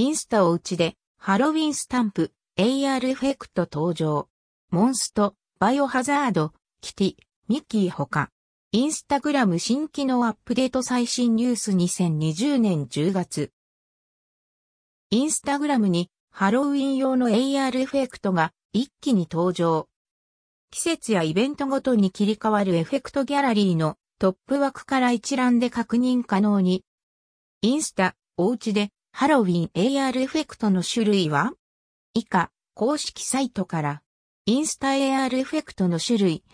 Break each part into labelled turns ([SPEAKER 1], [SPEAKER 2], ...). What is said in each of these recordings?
[SPEAKER 1] インスタおうちでハロウィンスタンプ、AR エフェクト登場。モンスト、バイオハザード、キティ、ミッキーほか。インスタグラム新機能アップデート最新ニュース2020年10月。インスタグラムにハロウィン用の AR エフェクトが一気に登場。季節やイベントごとに切り替わるエフェクトギャラリーのトップ枠から一覧で確認可能に。インスタ、おうちでハロウィン AR エフェクトの種類は？以下、公式サイトから、インスタ AR エフェクトの種類。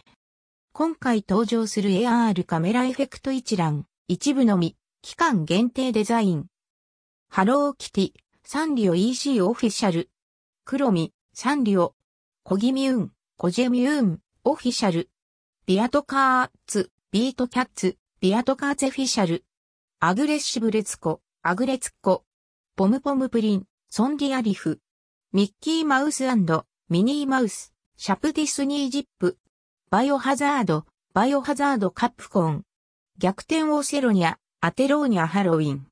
[SPEAKER 1] 今回登場する AR カメラエフェクト一覧、一部のみ、期間限定デザイン。ハローキティ、サンリオ EC オフィシャル。クロミ、サンリオ。コギミューン、コジェミューン、オフィシャル。ビアトカーツ、ビートキャッツ、ビアトカーツェフィシャル。アグレッシブレツコ、アグレツコ。ポムポムプリン、ソンディアリフ。ミッキーマウスミニーマウス、シャプディスニージップ。バイオハザード、バイオハザードカップコン。逆転オセロニア、アテローニャハロウィン。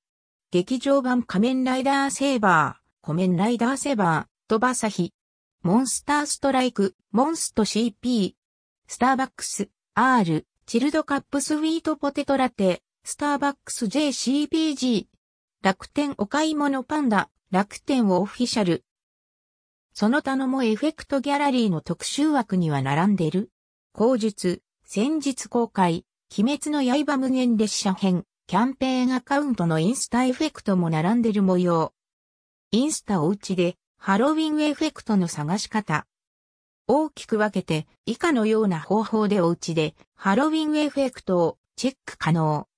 [SPEAKER 1] 劇場版仮面ライダーセーバー、コメンライダーセーバー、トバサヒ。モンスターストライク、モンスト CP。スターバックス、R、チルドカップスウィートポテトラテ、スターバックス JCPG。楽天お買い物パンダ、楽天オフィシャル。その他のもエフェクトギャラリーの特集枠には並んでる。口述、先日公開、鬼滅の刃無限列車編、キャンペーンアカウントのインスタエフェクトも並んでる模様。インスタおうちでハロウィンエフェクトの探し方。大きく分けて以下のような方法でおうちでハロウィンエフェクトをチェック可能。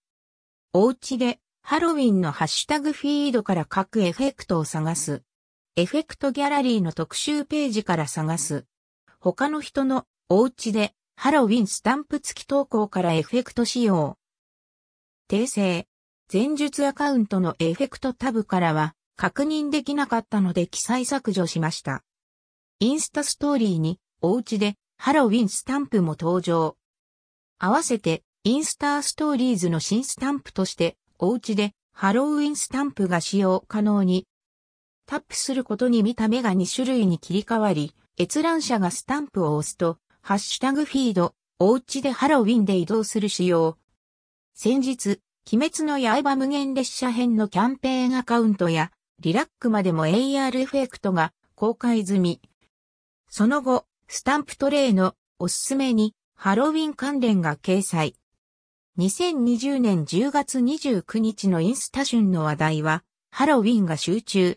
[SPEAKER 1] おうちでハロウィンのハッシュタグフィードから各エフェクトを探す。エフェクトギャラリーの特集ページから探す。他の人のお家でハロウィンスタンプ付き投稿からエフェクト使用。訂正。前述アカウントのエフェクトタブからは確認できなかったので記載削除しました。インスタストーリーにお家でハロウィンスタンプも登場。合わせてインスターストーリーズの新スタンプとしてお家でハロウィンスタンプが使用可能に。タップすることに見た目が2種類に切り替わり、閲覧者がスタンプを押すと、ハッシュタグフィード、おうちでハロウィンで移動する仕様。先日、鬼滅の刃無限列車編のキャンペーンアカウントや、リラックまでも AR エフェクトが公開済み。その後、スタンプトレイのおすすめにハロウィン関連が掲載。2020年10月29日のインスタ旬の話題は、ハロウィンが集中、